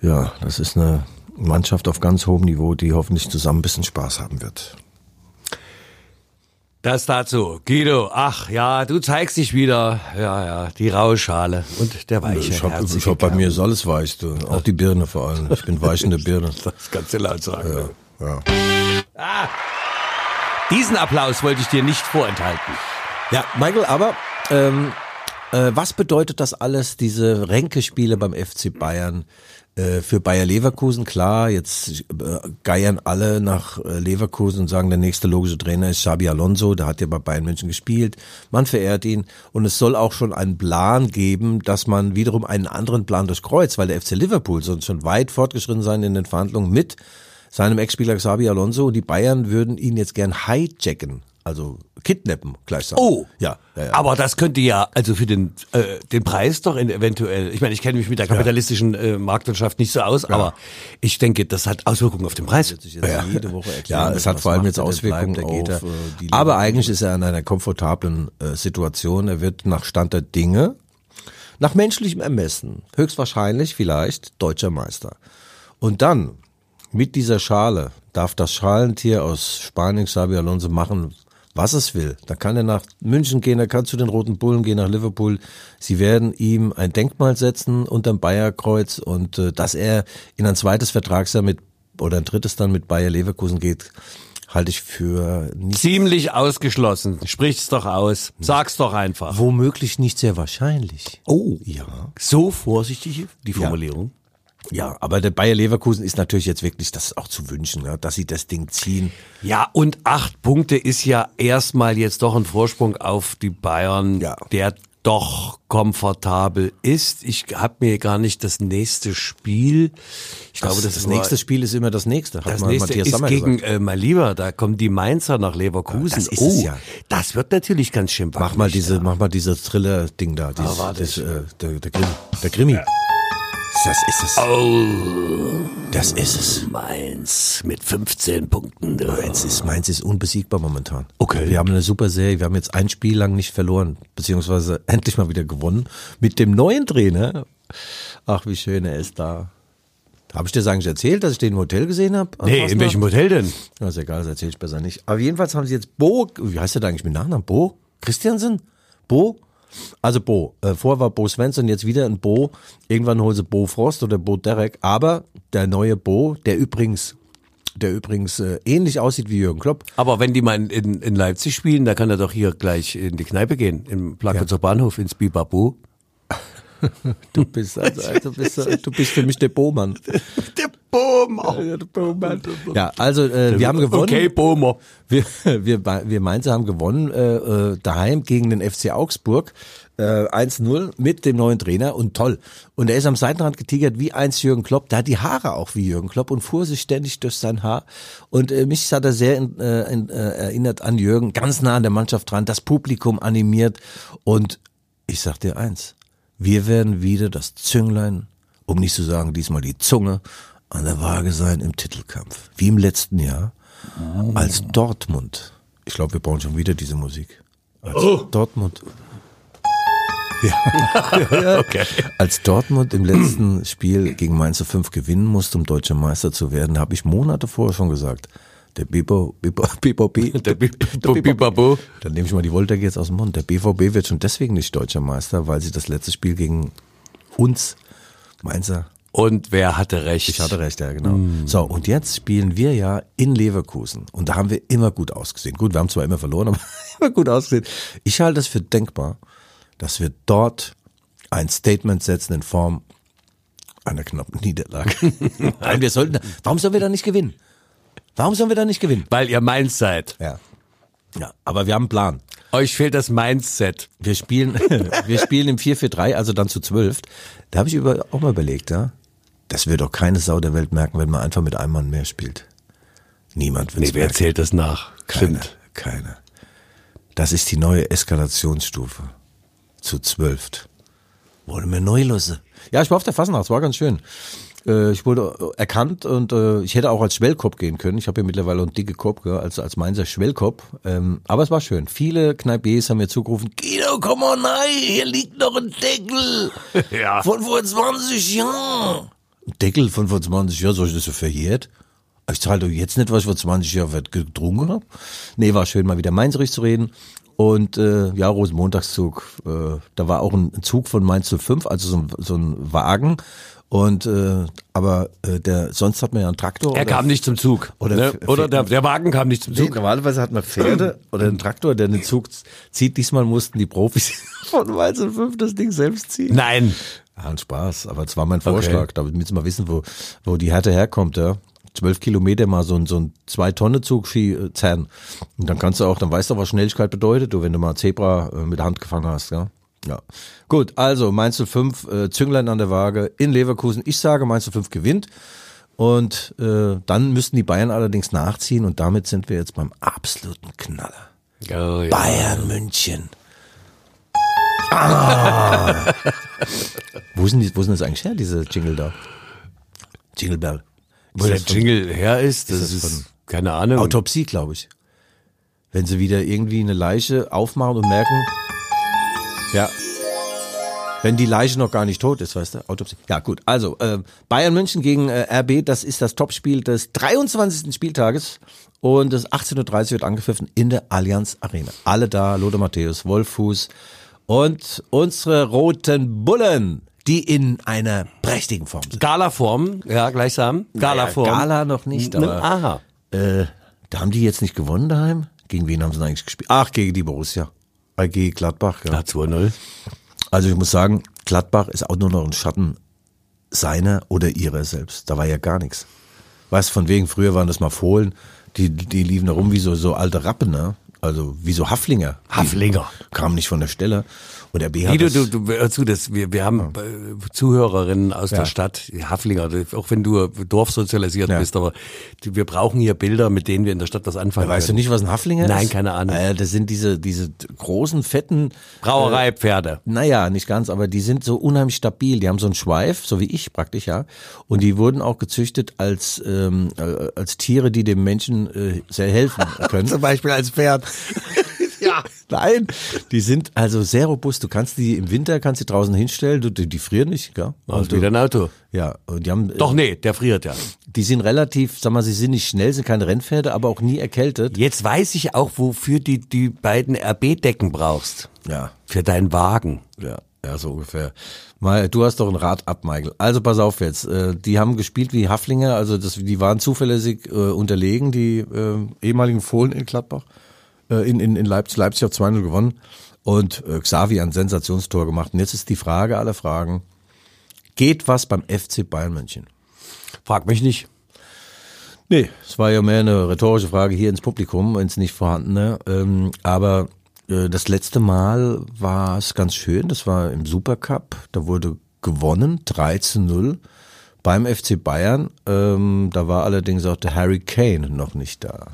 Ja, das ist eine Mannschaft auf ganz hohem Niveau, die hoffentlich zusammen ein bisschen Spaß haben wird. Das dazu. Guido, ach ja, du zeigst dich wieder. Ja, ja, die raue Schale und der weiche Ich hab, ich hab bei mir ist alles weich, du. auch die Birne vor allem. Ich bin weichende Birne. Das kannst du laut sagen. Ja. Diesen Applaus wollte ich dir nicht vorenthalten. Ja, Michael, aber ähm, äh, was bedeutet das alles, diese Ränkespiele beim FC Bayern? Äh, für Bayer Leverkusen, klar, jetzt äh, geiern alle nach äh, Leverkusen und sagen, der nächste logische Trainer ist Xabi Alonso, der hat ja bei Bayern München gespielt, man verehrt ihn und es soll auch schon einen Plan geben, dass man wiederum einen anderen Plan durchkreuzt, weil der FC Liverpool soll schon weit fortgeschritten sein in den Verhandlungen mit seinem Ex-Spieler Xabi Alonso und die Bayern würden ihn jetzt gern hijacken, also kidnappen gleichsam. Oh, ja, ja, ja. aber das könnte ja, also für den, äh, den Preis doch in, eventuell, ich meine, ich kenne mich mit der kapitalistischen äh, Marktwirtschaft nicht so aus, aber ich denke, das hat Auswirkungen auf den Preis. sich jetzt jede Woche erklären Ja, es hat vor allem jetzt Auswirkungen bleibt, auf er. äh, die Aber eigentlich ist er in einer komfortablen äh, Situation. Er wird nach Stand der Dinge, nach menschlichem Ermessen, höchstwahrscheinlich vielleicht deutscher Meister. Und dann mit dieser Schale darf das Schalentier aus Spanien Xabi Alonso machen, was es will. Da kann er nach München gehen, er kann zu den Roten Bullen gehen, nach Liverpool. Sie werden ihm ein Denkmal setzen unterm Bayerkreuz und äh, dass er in ein zweites Vertragsjahr mit oder ein drittes dann mit Bayer Leverkusen geht, halte ich für nicht, Ziemlich ausgeschlossen. Sprich's doch aus. Sag's doch einfach. womöglich nicht sehr wahrscheinlich. Oh. Ja. So vorsichtig die Formulierung. Ja, aber der Bayer Leverkusen ist natürlich jetzt wirklich, das ist auch zu wünschen, ja, dass sie das Ding ziehen. Ja, und acht Punkte ist ja erstmal jetzt doch ein Vorsprung auf die Bayern, Ja. der doch komfortabel ist. Ich habe mir gar nicht das nächste Spiel. Ich glaube, das, das nächste Spiel ist immer das nächste. Hat Das mal nächste Matthias ist Sammer gegen, gesagt. äh, mein Lieber, da kommen die Mainzer nach Leverkusen. Das ist oh, ja. das wird natürlich ganz schön Mach mal diese, da. mach mal dieses Thriller-Ding da. Dieses, warte, das, äh, der, der Krimi. Der Krimi. Das ist es. Oh, Das ist es. Mainz mit 15 Punkten. du. Mainz ist, Mainz ist unbesiegbar momentan. Okay. Wir haben eine super Serie. Wir haben jetzt ein Spiel lang nicht verloren, beziehungsweise endlich mal wieder gewonnen. Mit dem neuen Trainer. Ach, wie schön er ist da. Habe ich dir das eigentlich erzählt, dass ich den im Hotel gesehen habe? Nee, in welchem Hotel denn? Ja, ist egal, das erzähle ich besser nicht. Aber jedenfalls haben sie jetzt Bo, wie heißt der da eigentlich mit Nachnamen? Bo? Christiansen? Bo? Also Bo. Äh, vorher war Bo Svensson, jetzt wieder ein Bo. Irgendwann holen sie Bo Frost oder Bo Derek. Aber der neue Bo, der übrigens, der übrigens äh, ähnlich aussieht wie Jürgen Klopp. Aber wenn die mal in, in, in Leipzig spielen, da kann er doch hier gleich in die Kneipe gehen, im Plakatzer Bahnhof, ins Bibabu. Du bist also, du bist, du bist für mich der Bo-Mann. Der Boom. Ja, also äh, wir haben gewonnen. Okay, Bomer. Wir, wir, wir Mainzer haben gewonnen äh, äh, daheim gegen den FC Augsburg. Äh, 1-0 mit dem neuen Trainer und toll. Und er ist am Seitenrand getigert wie eins Jürgen Klopp. Der hat die Haare auch wie Jürgen Klopp und fuhr sich ständig durch sein Haar. Und äh, mich hat er sehr in, äh, in, äh, erinnert an Jürgen, ganz nah an der Mannschaft dran, das Publikum animiert. Und ich sag dir eins, wir werden wieder das Zünglein, um nicht zu sagen diesmal die Zunge, an der Waage sein im Titelkampf. Wie im letzten Jahr als Dortmund. Ich glaube, wir brauchen schon wieder diese Musik. Als Dortmund. Ja. Okay. Als Dortmund im letzten Spiel gegen Mainz 5 gewinnen musste, um deutscher Meister zu werden, habe ich Monate vorher schon gesagt. Der Bibo, Bibo, Bibo, Der Bibo- Bibabu. Dann nehme ich mal die Wolter jetzt aus dem Mund. Der BVB wird schon deswegen nicht deutscher Meister, weil sie das letzte Spiel gegen uns, Mainzer, Und wer hatte recht? ich hatte recht, ja, genau. So, und jetzt spielen wir ja in Leverkusen. Und da haben wir immer gut ausgesehen. Gut, wir haben zwar immer verloren, aber immer gut ausgesehen. Ich halte es für denkbar, dass wir dort ein Statement setzen in Form einer knappen Niederlage. Nein, wir sollten, warum sollen wir da nicht gewinnen? Warum sollen wir da nicht gewinnen? Weil ihr Mainz seid. Ja. Ja, aber wir haben einen Plan. Euch fehlt das Mindset. Wir spielen, wir spielen im 4-4-3, also dann zu 12. Da habe ich über, auch mal überlegt, ja. Das wird doch keine Sau der Welt merken, wenn man einfach mit einem Mann mehr spielt. Niemand wird Nee, wer erzählt das nach? Keiner, keiner. Das ist die neue Eskalationsstufe. Zu zwölf. Wollen wir neu losse? Ja, ich war auf der Fasnacht, es war ganz schön. Äh, Ich wurde erkannt und äh, ich hätte auch als Schwellkopf gehen können. Ich habe ja mittlerweile einen dicke Kopf, gell, als, als Mainzer Schwellkopf. Ähm, aber es war schön. Viele Kneipiers haben mir zugerufen, Guido, komm mal rein, hier liegt noch ein Deckel. Ja. Von vor 20 Jahren. Deckel von vor 20 Jahren, soll ich das so verjährt? Ich zahle doch jetzt nicht, was ich vor 20 Jahren getrunken habe. Nee, war schön, mal wieder Mainzrich zu reden. Und äh, ja, Rosenmontagszug, äh, da war auch ein Zug von Mainz zu 5, also so ein, so ein Wagen. Und äh, aber äh, der sonst hat man ja einen Traktor. Er kam nicht zum Zug. Oder ne? oder der, der Wagen kam nicht zum Nee, Zug. normalerweise hat man Pferde oder einen Traktor, der den Zug zieht. Diesmal mussten die Profis von Mainz und 5 das Ding selbst ziehen. Nein. Ja, ein Spaß, aber es war mein Vorschlag, damit sie mal wissen, wo, wo die Härte herkommt, ja. Zwölf Kilometer mal so ein, so ein Zwei-Tonnen-Zug Ski zerren. Und dann kannst du auch, dann weißt du auch, was Schnelligkeit bedeutet, du, wenn du mal Zebra äh, mit der Hand gefangen hast, ja. Ja. Gut, also Mainz 05, äh, Zünglein an der Waage in Leverkusen. Ich sage, Mainz 05 gewinnt. Und äh, dann müssten die Bayern allerdings nachziehen und damit sind wir jetzt beim absoluten Knaller. Oh, ja. Bayern München. Ah. wo, sind die, wo sind das eigentlich her, diese Jingle da? Jingle Bell. Wo der Jingle her ist, das das ist, von- keine Ahnung. Autopsie, glaube ich. Wenn sie wieder irgendwie eine Leiche aufmachen und merken, ja, Wenn die Leiche noch gar nicht tot ist, weißt du? Autopsie. Ja, gut. Also, äh, Bayern München gegen äh, RB, das ist das Topspiel des 23. Spieltages. Und das 18.30 Uhr wird angepfiffen in der Allianz Arena. Alle da, Lothar Matthäus, Wolfuß und unsere roten Bullen, die in einer prächtigen Form sind. Gala-Form, ja, gleichsam. Gala-Form. Gala noch nicht, aber Aha. äh, da haben die jetzt nicht gewonnen daheim. Gegen wen haben sie denn eigentlich gespielt? Ach, gegen die Borussia. Gegen Gladbach, ja. Ja, 2-0. Also ich muss sagen, Gladbach ist auch nur noch ein Schatten seiner oder ihrer selbst. Da war ja gar nichts. Weißt von wegen, früher waren das mal Fohlen, die, die liefen da rum wie so, so alte Rappen, ne? Also wie so Haflinger. Haflinger. Die kamen nicht von der Stelle. Und der B hat Guido, das, du, du, hör zu, das, wir, wir haben äh, Zuhörerinnen aus Ja. der Stadt, Haflinger, auch wenn du dorfsozialisiert Ja. bist, aber wir brauchen hier Bilder, mit denen wir in der Stadt was anfangen Weißt du können. nicht, was ein Haflinger ist? Nein, keine Ahnung. Äh, das sind diese, diese großen, fetten, Brauereipferde. Naja, nicht ganz, aber die sind so unheimlich stabil. Die haben so einen Schweif, so wie ich praktisch, ja. Und die wurden auch gezüchtet als, ähm, äh, als Tiere, die dem Menschen äh, sehr helfen können. Zum Beispiel als Pferd. Ja. Nein, die sind also sehr robust. Du kannst die im Winter, kannst die draußen hinstellen, du, die, die frieren nicht, gell? Ist Und wieder ein Auto. ja, und die haben, Doch, nee, der friert ja. die sind relativ, sag mal, sie sind nicht schnell, sind keine Rennpferde, aber auch nie erkältet. Jetzt weiß ich auch, wofür die, die beiden RB-Decken brauchst. Ja, Für deinen Wagen. Ja, ja, so ungefähr. Mal, du hast doch ein Rad ab, Michael. Also pass auf jetzt. Äh, die haben gespielt wie Haflinger, also das, die waren zuverlässig äh, unterlegen, die äh, ehemaligen Fohlen in Gladbach. Äh, in, in, in Leipzig, Leipzig hat 2-0 gewonnen. Und äh, Xavi ein Sensationstor gemacht. Und jetzt ist die Frage aller Fragen. Geht was beim FC Bayern München? Frag mich nicht. Nee, es war ja mehr eine rhetorische Frage hier ins Publikum, ins nicht vorhandene. Ähm, aber äh, das letzte Mal war es ganz schön. Das war im Supercup. Da wurde gewonnen, 3 zu 0 beim FC Bayern. Ähm, da war allerdings auch der Harry Kane noch nicht da.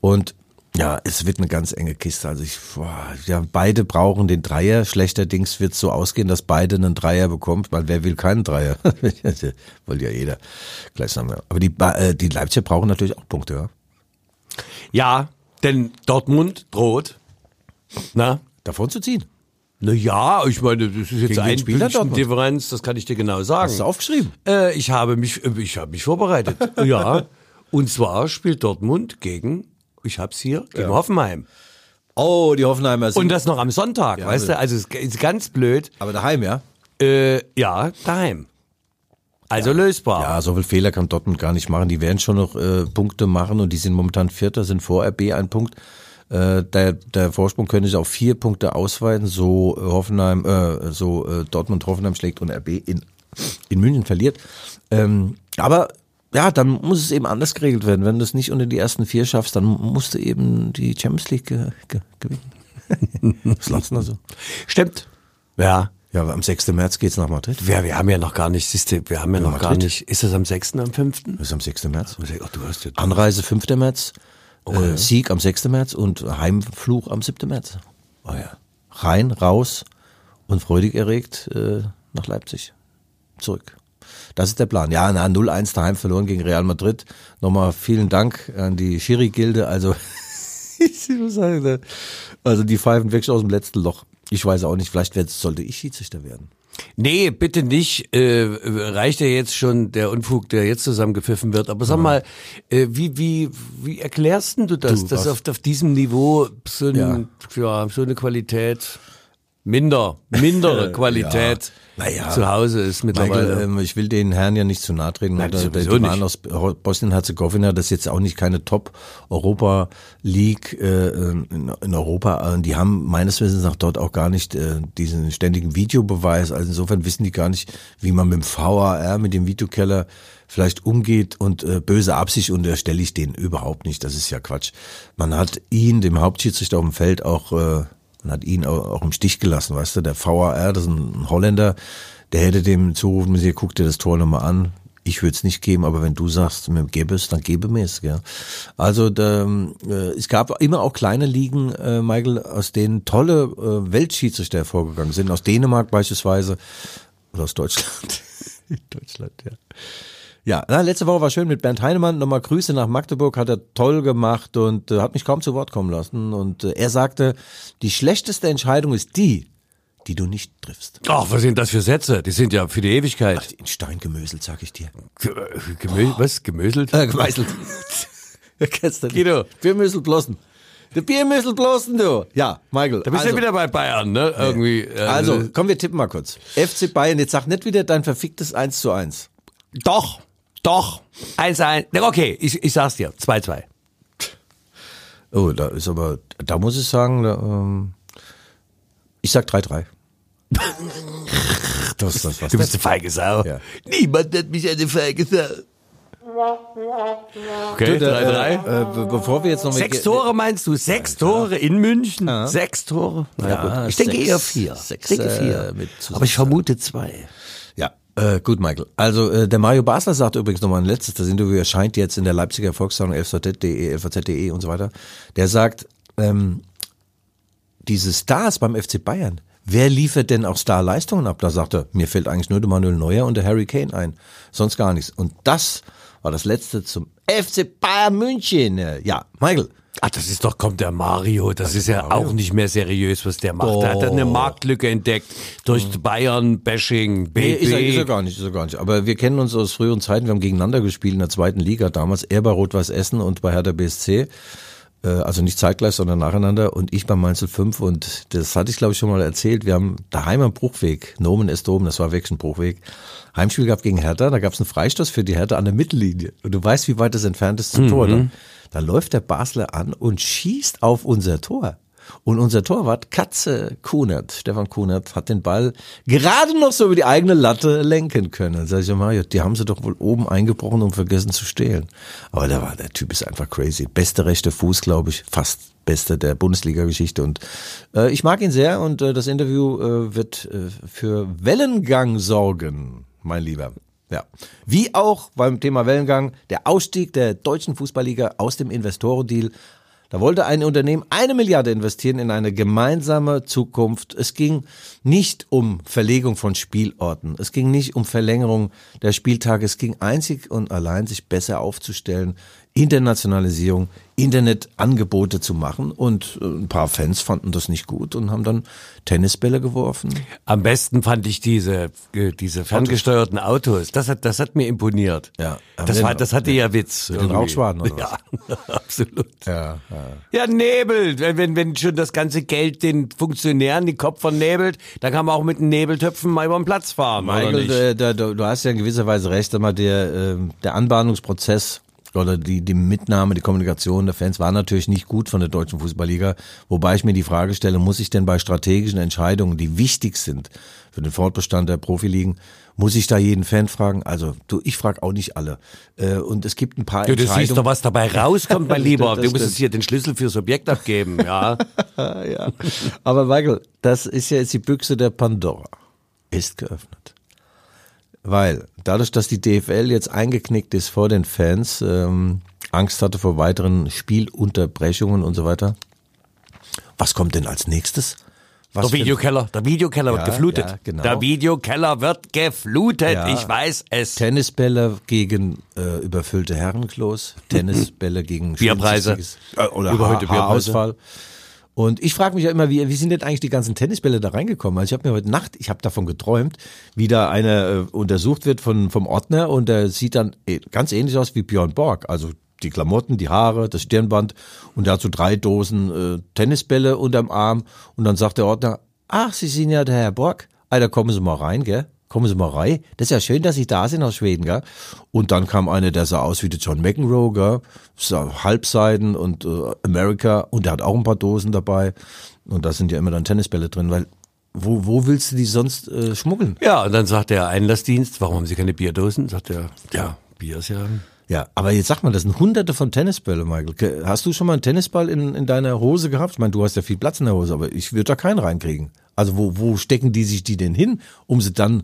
Und ja, es wird eine ganz enge Kiste. Also ich, boah, ja, beide brauchen den Dreier. Schlechterdings wird es so ausgehen, dass beide einen Dreier bekommt, weil wer will keinen Dreier? Wollte ja jeder gleichsam. Ja. Aber die, äh, die Leipziger brauchen natürlich auch Punkte, ja. Ja, denn Dortmund droht. Na? Davon zu ziehen. Na ja, ich meine, das ist jetzt Gegen ein er Dortmund? Differenz, das kann ich dir genau sagen. Hast du aufgeschrieben? Äh, ich habe mich, äh, ich habe mich vorbereitet. ja. Und zwar spielt Dortmund gegen, ich hab's hier, gegen Hoffenheim. Oh, die Hoffenheimer sind. Und das noch am Sonntag, weißt du? Also es ist ganz blöd. aber daheim, ja? Äh, ja, daheim. Also lösbar. Ja, so viel Fehler kann Dortmund gar nicht machen. Die werden schon noch äh, Punkte machen und die sind momentan Vierter, sind vor RB ein Punkt. Äh, der, der Vorsprung könnte sich auf vier Punkte ausweiten, so äh, Hoffenheim, äh, so äh, Dortmund Hoffenheim schlägt und RB in, in München verliert. Ähm, aber ja, dann muss es eben anders geregelt werden. Wenn du es nicht unter die ersten vier schaffst, dann musst du eben die Champions League ge ge gewinnen. Was lachst du da so? Stimmt. Ja. Ja, aber am 6. März geht's nach Madrid. Wir, wir haben ja noch gar nicht, siehst du, wir haben ja noch gar Madrid. nicht. Ist das am 6., am 5.? Das ist am 6. März. Ach, du hast ja Anreise 5. März, äh, Sieg am 6. März und Heimfluch am 7. März. Oh ja. Rein, raus und freudig erregt äh, nach Leipzig. Zurück. Das ist der Plan. Ja, na, 0-1 daheim verloren gegen Real Madrid. Nochmal vielen Dank an die Schiri-Gilde. Also, ich muss sagen, ne, also die pfeifen wirklich aus dem letzten Loch. Ich weiß auch nicht, vielleicht sollte ich Schiedsrichter werden. Nee, bitte nicht. Äh, reicht ja jetzt schon der Unfug, der jetzt zusammengepfiffen wird. Aber sag mal, äh, wie, wie, wie erklärst denn du das, Du, dass auf, auf diesem Niveau so, ein, ja. so eine Qualität, minder, mindere Qualität Naja. zu Hause ist mittlerweile? Michael, ähm, ich will den Herren ja nicht zu nahe treten. Nein, Oder die waren aus Bosnien-Herzegowina, das ist jetzt auch nicht keine Top-Europa-League äh, in, in Europa. Die haben meines Wissens nach dort auch gar nicht äh, diesen ständigen Videobeweis. Also insofern wissen die gar nicht, wie man mit dem VAR, mit dem Videokeller vielleicht umgeht und äh, böse Absicht unterstelle ich denen überhaupt nicht. Das ist ja Quatsch. Man hat ihn, dem Hauptschiedsrichter auf dem Feld, auch äh, man hat ihn auch, im Stich gelassen, weißt du, der VAR, das ist ein Holländer, der hätte dem zurufen müssen, guck dir das Tor nochmal an. Ich würde es nicht geben, aber wenn du sagst, mir gäbe es, dann gebe mir es. Gell? Also da, äh, es gab immer auch kleine Ligen, äh, Michael, aus denen tolle äh, Weltschiedsrichter hervorgegangen sind. Aus Dänemark beispielsweise oder aus Deutschland. Deutschland, ja. Ja, na, letzte Woche war schön mit Bernd Heinemann. Nochmal Grüße nach Magdeburg, hat er toll gemacht und äh, hat mich kaum zu Wort kommen lassen. Und äh, er sagte, die schlechteste Entscheidung ist die, die du nicht triffst. Ach, was sind das für Sätze? Die sind ja für die Ewigkeit. In Stein gemöselt, sag ich dir. Ge gemö was? Gemöselt? Äh, gemeißelt. Kennst du nicht? Guido. Biermüssel blossen. Der Biermüssel blossen, du. Ja, Michael. Da bist du ja wieder bei Bayern, ne? Irgendwie. äh, also, komm, wir tippen mal kurz. FC Bayern, jetzt sag nicht wieder dein verficktes 1 zu 1. Doch, doch. 1-1. Okay, ich, ich sag's dir. 2-2. Oh, da ist aber, da muss ich sagen, da, ähm, ich sag 3-3. das, das, was Du bist eine feige Sau. Ja. Niemand nennt mich eine feige Sau. Okay, 3-3. äh, äh, be- bevor wir jetzt noch Sechs Tore meinst du? Sechs Tore in München? Sechs Tore? Ja. Ich denke sechs- eher vier. sechs, ich denke äh, vier. mit Aber ich vermute zwei. Äh, gut, Michael. Also äh, der Mario Basler sagt übrigens nochmal ein letztes, das Interview erscheint jetzt in der Leipziger Volkszeitung lvz.de, lvz.de und so weiter. Der sagt, ähm, diese Stars beim FC Bayern, wer liefert denn auch Starleistungen ab? Da sagt er, mir fällt eigentlich nur der Manuel Neuer und der Harry Kane ein, sonst gar nichts. Und das war das letzte zum FC Bayern München. Äh, Ja, Michael. Ach, das ist doch, kommt der Mario. Das ist ja auch nicht mehr seriös, was der macht. Der hat eine Marktlücke entdeckt durch Bayern-Bashing, Nee, ist er, ist er gar nicht, ist er gar nicht. Aber wir kennen uns aus früheren Zeiten, wir haben gegeneinander gespielt in der zweiten Liga damals, er bei Rot-Weiß Essen und bei Hertha BSC. Äh, Also nicht zeitgleich, sondern nacheinander und ich beim Mainzel 5 und das hatte ich glaube ich schon mal erzählt. Wir haben daheim am Bruchweg, Nomen est oben, das war wirklich ein Bruchweg, Heimspiel gehabt gegen Hertha, da gab es einen Freistoß für die Hertha an der Mittellinie und du weißt, wie weit das entfernt ist zum Tor. Dann, dann läuft der Basler an und schießt auf unser Tor. Und unser Torwart Katze Kunert, Stefan Kunert, hat den Ball gerade noch so über die eigene Latte lenken können. Sag ich ja, Mario, die haben sie doch wohl oben eingebrochen und vergessen zu stehlen. Aber der war, der Typ ist einfach crazy. Beste rechte Fuß, glaube ich, fast beste der Bundesliga-Geschichte. Und äh, ich mag ihn sehr und äh, das Interview äh, wird äh, für Wellengang sorgen, mein Lieber. Ja. Wie auch beim Thema Wellengang, der Ausstieg der deutschen Fußballliga aus dem Investorendeal da wollte ein Unternehmen eine Milliarde investieren in eine gemeinsame Zukunft. Es ging nicht um Verlegung von Spielorten. Es ging nicht um Verlängerung der Spieltage. Es ging einzig und allein, sich besser aufzustellen, Internationalisierung, Internetangebote zu machen. Und äh, ein paar Fans fanden das nicht gut und haben dann Tennisbälle geworfen. Am besten fand ich diese, äh, diese ferngesteuerten Autos. Das hat, das hat mir imponiert. Ja. Das, war, das hatte ja Witz. den irgendwie. Rauchschwaden oder Ja, absolut. Ja, ja. Ja, Nebel. Wenn, wenn, schon das ganze Geld den Funktionären den Kopf vernebelt, dann kann man auch mit den Nebeltöpfen mal über den Platz fahren. Michael, nicht? äh, da, du hast ja in gewisser Weise recht, aber der, ähm, der Anbahnungsprozess oder die, die Mitnahme, die Kommunikation der Fans war natürlich nicht gut von der deutschen Fußballliga. Wobei ich mir die Frage stelle, muss ich denn bei strategischen Entscheidungen, die wichtig sind für den Fortbestand der Profiligen, muss ich da jeden Fan fragen? Also, du, ich frage auch nicht alle. Äh, und es gibt ein paar Du, du siehst doch, Entscheidungen. was dabei rauskommt, mein Lieber. du musst hier den Schlüssel fürs Objekt abgeben, ja. ja. Aber Michael, das ist ja jetzt die Büchse der Pandora. Ist geöffnet. Weil dadurch, dass die DFL jetzt eingeknickt ist vor den Fans, ähm, Angst hatte vor weiteren Spielunterbrechungen und so weiter. Was kommt denn als nächstes? Was Der Videokeller, der Videokeller Ja, wird geflutet. ja, genau. Der Videokeller wird geflutet. Ja. Ich weiß es. Tennisbälle gegen äh, überfüllte Herrenklos, Tennisbälle gegen Bierpreise. äh, oder Überhöhte Haar- Bierpreise. Haarausfall. Und ich frage mich ja immer, wie, wie sind denn eigentlich die ganzen Tennisbälle da reingekommen? Also ich habe mir heute Nacht, ich habe davon geträumt, wie da einer äh, untersucht wird von, vom Ordner und der sieht dann eh, ganz ähnlich aus wie Björn Borg. Also die Klamotten, die Haare, das Stirnband und so drei Dosen äh, Tennisbälle unterm Arm und dann sagt der Ordner, ach, Sie sind ja der Herr Borg. Alter, kommen Sie mal rein, gell? Kommen Sie mal rein. Das ist ja schön, dass Sie da sind aus Schweden, gell? Und dann kam einer, der sah aus wie der John McEnroe, gell? Sah Halbseiden und äh, America und der hat auch ein paar Dosen dabei. Und da sind ja immer dann Tennisbälle drin, weil wo, wo willst du die sonst äh, schmuggeln? Ja, und dann sagt der Einlassdienst, warum haben Sie keine Bierdosen? Sagt er, ja, Bier ist ja... Ja, aber jetzt sag mal, das sind hunderte von Tennisbälle, Michael. Hast du schon mal einen Tennisball in, in deiner Hose gehabt? Ich meine, du hast ja viel Platz in der Hose, aber ich würde da keinen reinkriegen. Also wo, wo stecken die sich die denn hin, um sie dann,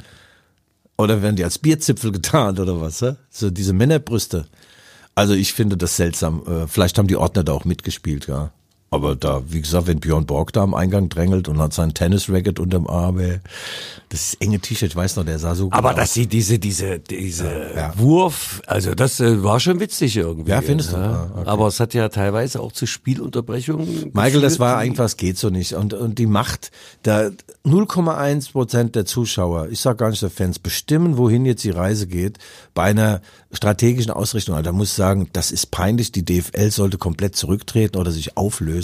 oder werden die als Bierzipfel getarnt oder was? hä? So diese Männerbrüste. Also ich finde das seltsam. Äh, Vielleicht haben die Ordner da auch mitgespielt, ja. Aber da, wie gesagt, wenn Björn Borg da am Eingang drängelt und hat sein Tennis-Racket unterm Arm, ey, das ist enge T-Shirt, ich weiß noch, der sah so gut Aber aus. dass sie diese, diese, diese Ja. Wurf, also das äh, war schon witzig irgendwie. Ja, findest du? Ja. Ah, okay. Aber es hat ja teilweise auch zu Spielunterbrechungen. Michael, das geführt, war die- irgendwas geht so nicht. Und, und die Macht, da 0,1 Prozent der Zuschauer, ich sag gar nicht der Fans, bestimmen, wohin jetzt die Reise geht, bei einer strategischen Ausrichtung. Also da muss ich sagen, das ist peinlich. Die DFL sollte komplett zurücktreten oder sich auflösen.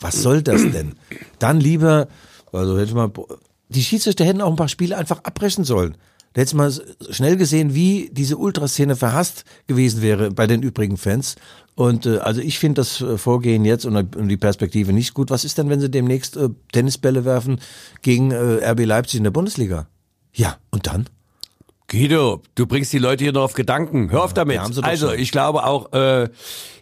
Was soll das denn? Dann lieber, also hätte mal, die Schiedsrichter hätten auch ein paar Spiele einfach abbrechen sollen. Da hättest du mal schnell gesehen, wie diese Ultraszene verhasst gewesen wäre bei den übrigen Fans. Und äh, also ich finde das äh, Vorgehen jetzt und, und die Perspektive nicht gut. Was ist denn, wenn sie demnächst äh, Tennisbälle werfen gegen äh, RB Leipzig in der Bundesliga? Ja, und dann? Guido, du bringst die Leute hier noch auf Gedanken. Hör auf damit. ja, doch Also, schon. ich glaube auch, äh,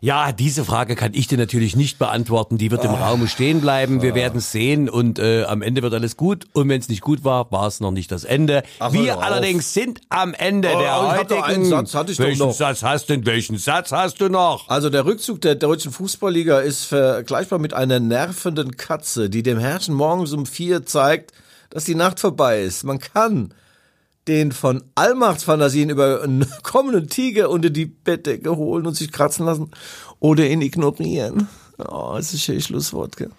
ja, diese Frage kann ich dir natürlich nicht beantworten. Die wird im Ah. Raum stehen bleiben. Wir werden es sehen und äh, am Ende wird alles gut. Und wenn es nicht gut war, war es noch nicht das Ende. Ach, Wir allerdings sind am Ende Oh, der heutigen. doch einen Satz, hatte ich doch welchen noch. Satz hast du? Welchen Satz hast du noch? Also der Rückzug der deutschen Fußballliga ist vergleichbar mit einer nervenden Katze, die dem Herrchen morgens um vier zeigt, dass die Nacht vorbei ist. Man kann den von Allmachtsfantasien über einen kommenden Tiger unter die Bettdecke holen und sich kratzen lassen oder ihn ignorieren. Oh, das ist ein Schlusswort, gell?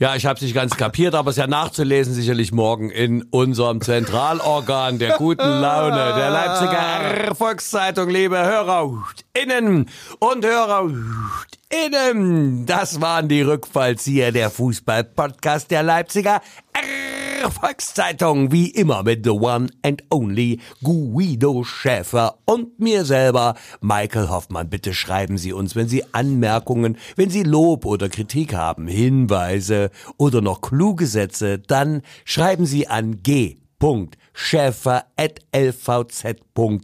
Ja, ich habe es nicht ganz kapiert, aber es ist ja nachzulesen sicherlich morgen in unserem Zentralorgan der guten Laune, der Leipziger Volkszeitung, liebe HörerInnen und HörerInnen. Das waren die Rückfallzieher der Fußball-Podcast der Leipziger Volkszeitung, wie immer mit the one and only Guido Schäfer und mir selber, Michael Hoffmann. Bitte schreiben Sie uns, wenn Sie Anmerkungen, wenn Sie Lob oder Kritik haben, Hinweise oder noch kluge Sätze, dann schreiben Sie an g.schäfer.lvz.de.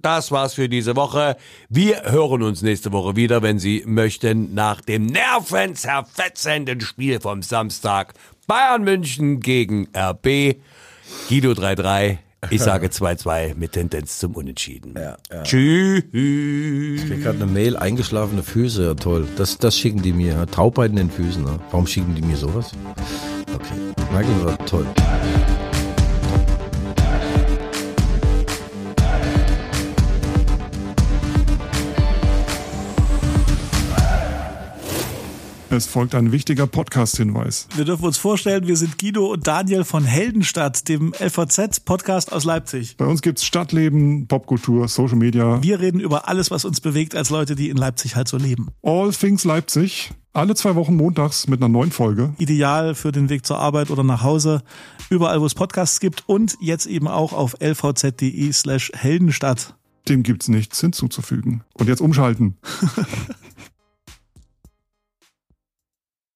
Das war's für diese Woche. Wir hören uns nächste Woche wieder, wenn Sie möchten, nach dem nervenzerfetzenden Spiel vom Samstag. Bayern München gegen RB. Guido 3-3. Ich sage 2-2 mit Tendenz zum Unentschieden. Ja, ja. Tschüss. Ich krieg gerade eine Mail, eingeschlafene Füße, ja toll. Das, das schicken die mir. ja. Taubheit in den Füßen. Ne? Warum schicken die mir sowas? Okay, Michael war toll. Es folgt ein wichtiger Podcast-Hinweis. Wir dürfen uns vorstellen, wir sind Guido und Daniel von Heldenstadt, dem LVZ-Podcast aus Leipzig. Bei uns gibt's Stadtleben, Popkultur, Social Media, Wir reden über alles, was uns bewegt als Leute, die in Leipzig halt so leben. All Things Leipzig. Alle zwei Wochen montags mit einer neuen Folge. Ideal für den Weg zur Arbeit oder nach Hause, überall, wo es Podcasts gibt und jetzt eben auch auf lvz.de slash Heldenstadt. Dem gibt's nichts hinzuzufügen. Und jetzt umschalten.